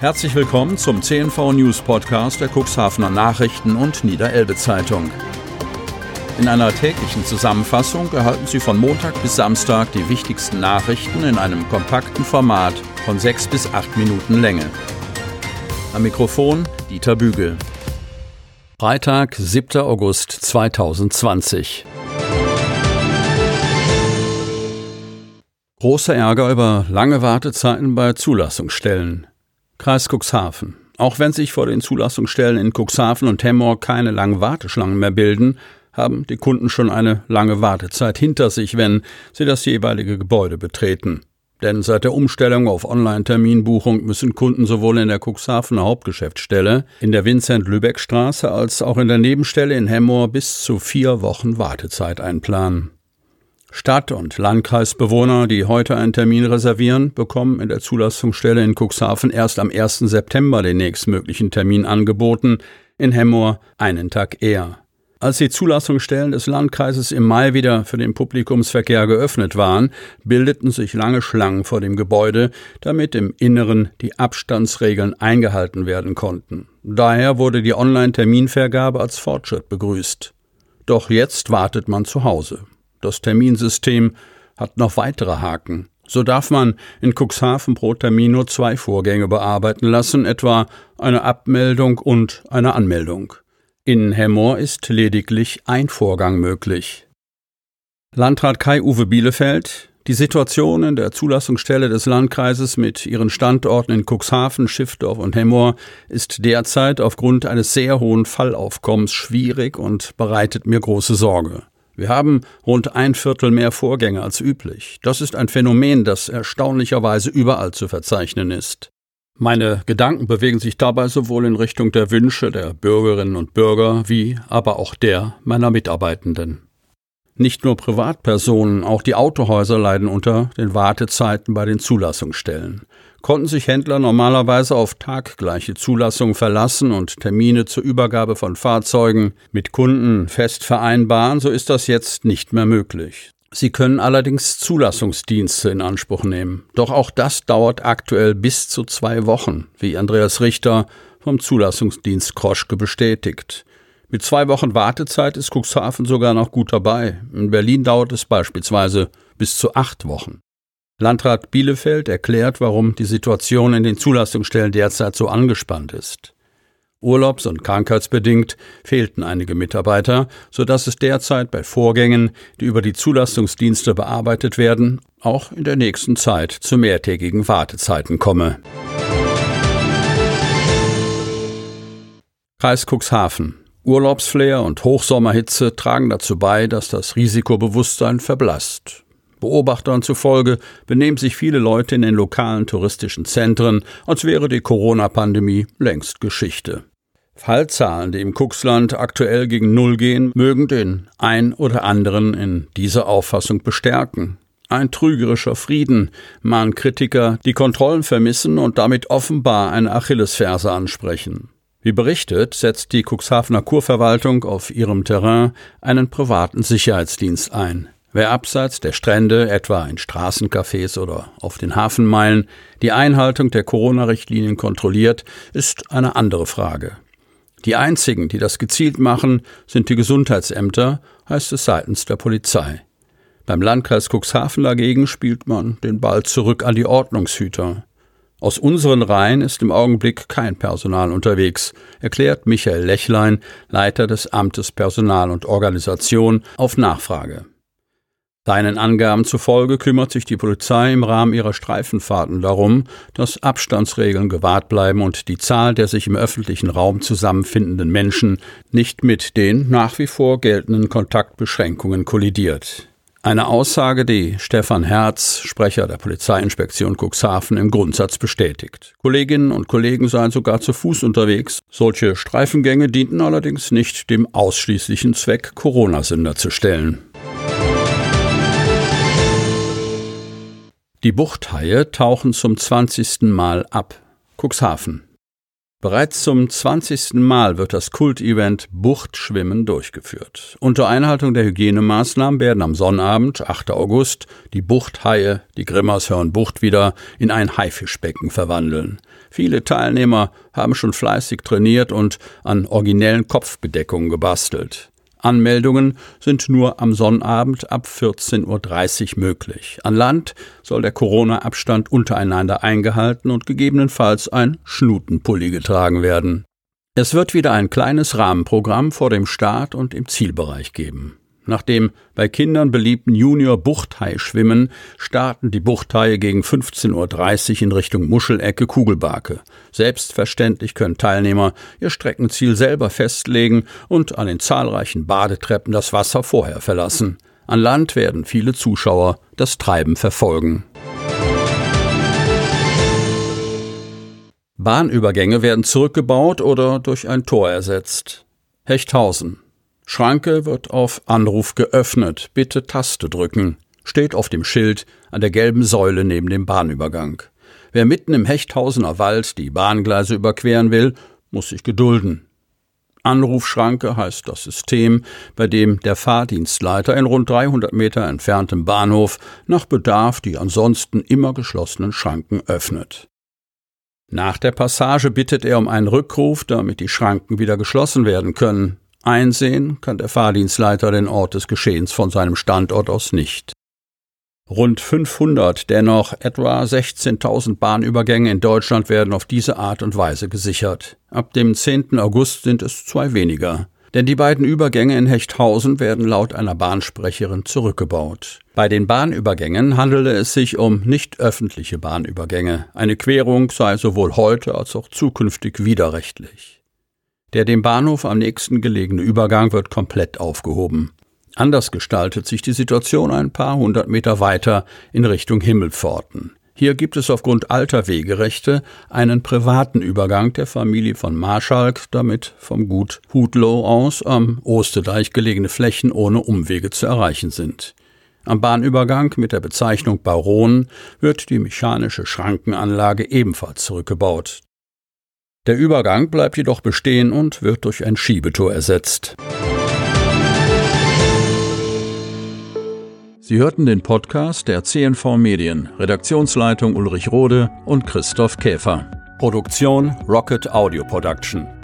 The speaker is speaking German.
Herzlich willkommen zum CNV News Podcast der Cuxhavener Nachrichten und Niederelbe Zeitung. In einer täglichen Zusammenfassung erhalten Sie von Montag bis Samstag die wichtigsten Nachrichten in einem kompakten Format von sechs bis acht Minuten Länge. Am Mikrofon Dieter Bügel. Freitag, 7. August 2020. Großer Ärger über lange Wartezeiten bei Zulassungsstellen. Kreis Cuxhaven. Auch wenn sich vor den Zulassungsstellen in Cuxhaven und Hemmoor keine langen Warteschlangen mehr bilden, haben die Kunden schon eine lange Wartezeit hinter sich, wenn sie das jeweilige Gebäude betreten. Denn seit der Umstellung auf Online-Terminbuchung müssen Kunden sowohl in der Cuxhavener Hauptgeschäftsstelle, in der Vincent-Lübeck-Straße als auch in der Nebenstelle in Hemmoor bis zu vier Wochen Wartezeit einplanen. Stadt- und Landkreisbewohner, die heute einen Termin reservieren, bekommen in der Zulassungsstelle in Cuxhaven erst am 1. September den nächstmöglichen Termin angeboten, in Hemmoor einen Tag eher. Als die Zulassungsstellen des Landkreises im Mai wieder für den Publikumsverkehr geöffnet waren, bildeten sich lange Schlangen vor dem Gebäude, damit im Inneren die Abstandsregeln eingehalten werden konnten. Daher wurde die Online-Terminvergabe als Fortschritt begrüßt. Doch jetzt wartet man zu Hause. Das Terminsystem hat noch weitere Haken. So darf man in Cuxhaven pro Termin nur zwei Vorgänge bearbeiten lassen, etwa eine Abmeldung und eine Anmeldung. In Hemmoor ist lediglich ein Vorgang möglich. Landrat Kai-Uwe Bielefeld die Situation in der Zulassungsstelle des Landkreises mit ihren Standorten in Cuxhaven, Schiffdorf und Hemmoor ist derzeit aufgrund eines sehr hohen Fallaufkommens schwierig und bereitet mir große Sorge. Wir haben rund ein Viertel mehr Vorgänge als üblich. Das ist ein Phänomen, das erstaunlicherweise überall zu verzeichnen ist. Meine Gedanken bewegen sich dabei sowohl in Richtung der Wünsche der Bürgerinnen und Bürger wie aber auch der meiner Mitarbeitenden. Nicht nur Privatpersonen, auch die Autohäuser leiden unter den Wartezeiten bei den Zulassungsstellen. Konnten sich Händler normalerweise auf taggleiche Zulassung verlassen und Termine zur Übergabe von Fahrzeugen mit Kunden fest vereinbaren, so ist das jetzt nicht mehr möglich. Sie können allerdings Zulassungsdienste in Anspruch nehmen. Doch auch das dauert aktuell bis zu zwei Wochen, wie Andreas Richter vom Zulassungsdienst Kroschke bestätigt. Mit zwei Wochen Wartezeit ist Cuxhaven sogar noch gut dabei. In Berlin dauert es beispielsweise bis zu acht Wochen. Landrat Bielefeld erklärt, warum die Situation in den Zulassungsstellen derzeit so angespannt ist. Urlaubs- und krankheitsbedingt fehlten einige Mitarbeiter, so dass es derzeit bei Vorgängen, die über die Zulassungsdienste bearbeitet werden, auch in der nächsten Zeit zu mehrtägigen Wartezeiten komme. Kreis Cuxhaven Urlaubsflair und Hochsommerhitze tragen dazu bei, dass das Risikobewusstsein verblasst. Beobachtern zufolge benehmen sich viele Leute in den lokalen touristischen Zentren, als wäre die Corona-Pandemie längst Geschichte. Fallzahlen, die im Kuxland aktuell gegen Null gehen, mögen den ein oder anderen in dieser Auffassung bestärken. Ein trügerischer Frieden, mahnen Kritiker, die Kontrollen vermissen und damit offenbar eine Achillesferse ansprechen. Wie berichtet, setzt die Cuxhavener Kurverwaltung auf ihrem Terrain einen privaten Sicherheitsdienst ein. Wer abseits der Strände, etwa in Straßencafés oder auf den Hafenmeilen, die Einhaltung der Corona-Richtlinien kontrolliert, ist eine andere Frage. Die einzigen, die das gezielt machen, sind die Gesundheitsämter, heißt es seitens der Polizei. Beim Landkreis Cuxhaven dagegen spielt man den Ball zurück an die Ordnungshüter. Aus unseren Reihen ist im Augenblick kein Personal unterwegs, erklärt Michael Lechlein, Leiter des Amtes Personal und Organisation, auf Nachfrage. Seinen Angaben zufolge kümmert sich die Polizei im Rahmen ihrer Streifenfahrten darum, dass Abstandsregeln gewahrt bleiben und die Zahl der sich im öffentlichen Raum zusammenfindenden Menschen nicht mit den nach wie vor geltenden Kontaktbeschränkungen kollidiert. Eine Aussage, die Stefan Herz, Sprecher der Polizeiinspektion Cuxhaven, im Grundsatz bestätigt. Kolleginnen und Kollegen seien sogar zu Fuß unterwegs. Solche Streifengänge dienten allerdings nicht dem ausschließlichen Zweck, Corona-Sünder zu stellen. Die Buchthaie tauchen zum 20. Mal ab. Cuxhaven. Bereits zum 20. Mal wird das Kultevent Buchtschwimmen durchgeführt. Unter Einhaltung der Hygienemaßnahmen werden am Sonnabend, 8. August, die Buchthaie, die Grimmershörn Bucht wieder in ein Haifischbecken verwandeln. Viele Teilnehmer haben schon fleißig trainiert und an originellen Kopfbedeckungen gebastelt. Anmeldungen sind nur am Sonnabend ab 14.30 Uhr möglich. An Land soll der Corona-Abstand untereinander eingehalten und gegebenenfalls ein Schnutenpulli getragen werden. Es wird wieder ein kleines Rahmenprogramm vor dem Start und im Zielbereich geben. Nach dem bei Kindern beliebten Junior-Buchthai-Schwimmen starten die Buchthaie gegen 15.30 Uhr in Richtung Muschelecke Kugelbarke. Selbstverständlich können Teilnehmer ihr Streckenziel selber festlegen und an den zahlreichen Badetreppen das Wasser vorher verlassen. An Land werden viele Zuschauer das Treiben verfolgen. Bahnübergänge werden zurückgebaut oder durch ein Tor ersetzt. Hechthausen Schranke wird auf Anruf geöffnet. Bitte Taste drücken. Steht auf dem Schild an der gelben Säule neben dem Bahnübergang. Wer mitten im Hechthausener Wald die Bahngleise überqueren will, muss sich gedulden. Anrufschranke heißt das System, bei dem der Fahrdienstleiter in rund 300 Meter entferntem Bahnhof nach Bedarf die ansonsten immer geschlossenen Schranken öffnet. Nach der Passage bittet er um einen Rückruf, damit die Schranken wieder geschlossen werden können. Einsehen kann der Fahrdienstleiter den Ort des Geschehens von seinem Standort aus nicht. Rund 500 der noch etwa 16.000 Bahnübergänge in Deutschland werden auf diese Art und Weise gesichert. Ab dem 10. August sind es zwei weniger. Denn die beiden Übergänge in Hechthausen werden laut einer Bahnsprecherin zurückgebaut. Bei den Bahnübergängen handele es sich um nicht öffentliche Bahnübergänge. Eine Querung sei sowohl heute als auch zukünftig widerrechtlich. Der dem Bahnhof am nächsten gelegene Übergang wird komplett aufgehoben. Anders gestaltet sich die Situation ein paar hundert Meter weiter in Richtung Himmelpforten. Hier gibt es aufgrund alter Wegerechte einen privaten Übergang der Familie von Marschalk, damit vom Gut Hudlow aus am Osterdeich gelegene Flächen ohne Umwege zu erreichen sind. Am Bahnübergang mit der Bezeichnung Baron wird die mechanische Schrankenanlage ebenfalls zurückgebaut. Der Übergang bleibt jedoch bestehen und wird durch ein Schiebetor ersetzt. Sie hörten den Podcast der CNV Medien, Redaktionsleitung Ulrich Rode und Christoph Käfer. Produktion Rocket Audio Production.